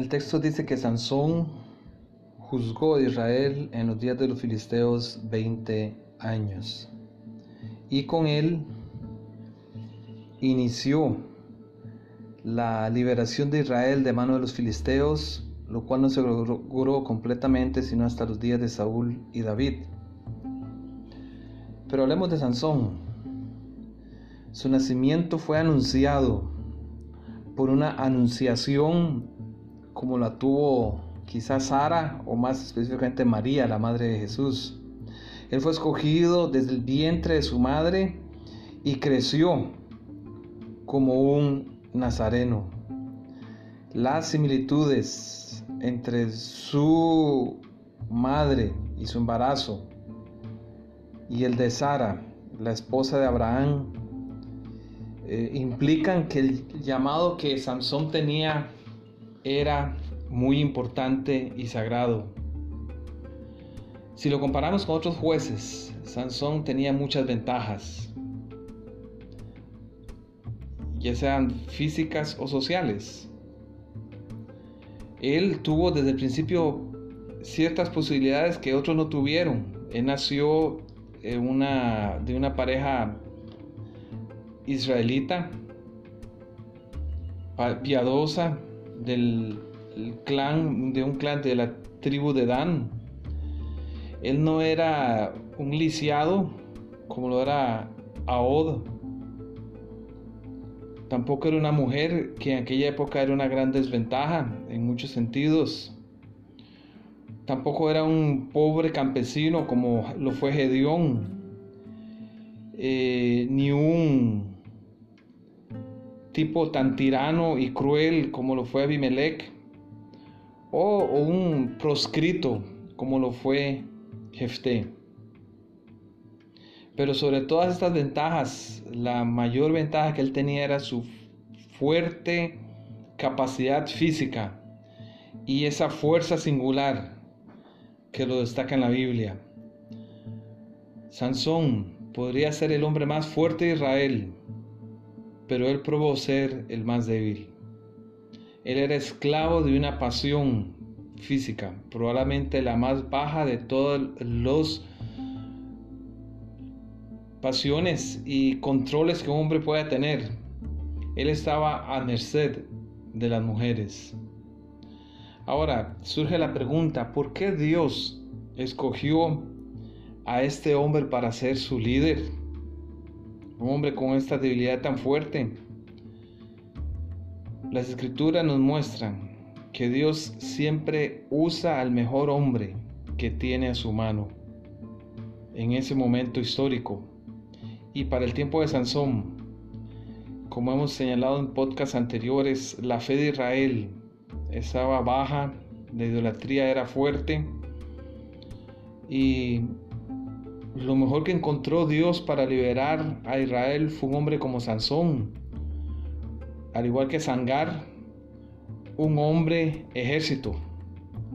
el texto dice que Sansón juzgó a Israel en los días de los filisteos 20 años. Y con él inició la liberación de Israel de mano de los filisteos, lo cual no se logró completamente sino hasta los días de Saúl y David. Pero hablemos de Sansón. Su nacimiento fue anunciado por una anunciación como la tuvo quizás Sara o más específicamente María, la madre de Jesús. Él fue escogido desde el vientre de su madre y creció como un nazareno. Las similitudes entre su madre y su embarazo y el de Sara, la esposa de Abraham, eh, implican que el llamado que Sansón tenía era muy importante y sagrado. Si lo comparamos con otros jueces, Sansón tenía muchas ventajas, ya sean físicas o sociales. Él tuvo desde el principio ciertas posibilidades que otros no tuvieron. Él nació una, de una pareja israelita, piadosa, del clan, de un clan de la tribu de Dan. Él no era un lisiado como lo era Ahod. Tampoco era una mujer que en aquella época era una gran desventaja en muchos sentidos. Tampoco era un pobre campesino como lo fue Gedeón, eh, ni un tipo tan tirano y cruel como lo fue Abimelech, o, un proscrito como lo fue Jefté. Pero sobre todas estas ventajas, la mayor ventaja que él tenía era su fuerte capacidad física y esa fuerza singular que lo destaca en la Biblia. Sansón podría ser el hombre más fuerte de Israel, pero él probó ser el más débil. Él era esclavo de una pasión física, probablemente la más baja de todas las pasiones y controles que un hombre pueda tener. Él estaba a merced de las mujeres. Ahora surge la pregunta, ¿por qué Dios escogió a este hombre para ser su líder? Hombre con esta debilidad tan fuerte. Las escrituras nos muestran que Dios siempre usa al mejor hombre que tiene a su mano en ese momento histórico. Y para el tiempo de Sansón, como hemos señalado en podcasts anteriores, la fe de Israel estaba baja, la idolatría era fuerte y lo mejor que encontró Dios para liberar a Israel fue un hombre como Sansón, al igual que Sangar, un hombre ejército.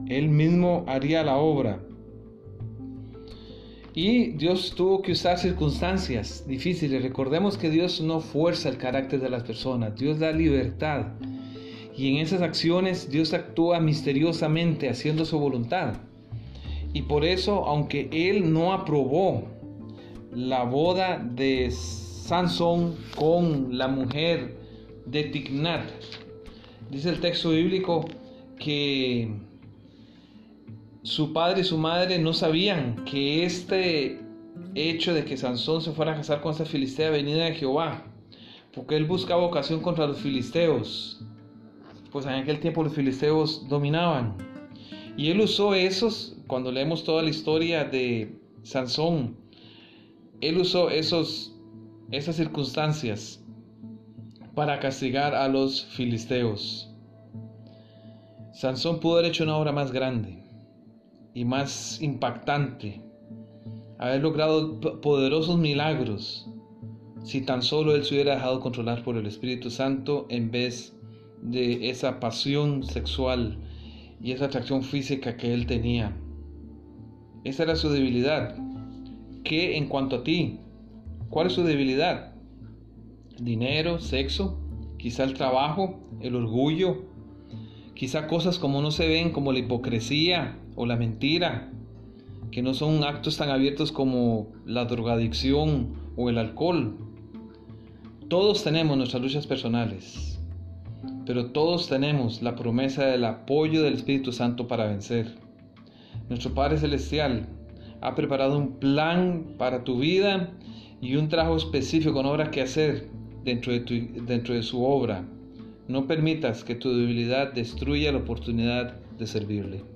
Él mismo haría la obra. Y Dios tuvo que usar circunstancias difíciles. Recordemos que Dios no fuerza el carácter de las personas, Dios da libertad. Y en esas acciones Dios actúa misteriosamente haciendo su voluntad. Y por eso, aunque Él no aprobó la boda de Sansón con la mujer de Tignat, dice el texto bíblico que su padre y su madre no sabían que este hecho de que Sansón se fuera a casar con esta filistea venida de Jehová, porque él buscaba ocasión contra los filisteos pues en aquel tiempo los filisteos dominaban. Y él usó esos, cuando leemos toda la historia de Sansón, él usó esos, esas circunstancias para castigar a los filisteos. Sansón pudo haber hecho una obra más grande y más impactante, haber logrado poderosos milagros si tan solo él se hubiera dejado controlar por el Espíritu Santo en vez de esa pasión sexual y esa atracción física que él tenía. Esa era su debilidad. ¿Qué en cuanto a ti? ¿Cuál es su debilidad? ¿Dinero? ¿Sexo? ¿Quizá el trabajo? ¿El orgullo? Quizá cosas como no se ven, como la hipocresía o la mentira, que no son actos tan abiertos como la drogadicción o el alcohol. Todos tenemos nuestras luchas personales, pero todos tenemos la promesa del apoyo del Espíritu Santo para vencer. Nuestro Padre Celestial ha preparado un plan para tu vida y un trabajo específico con obra que hacer dentro de, dentro de su obra. No permitas que tu debilidad destruya la oportunidad de servirle.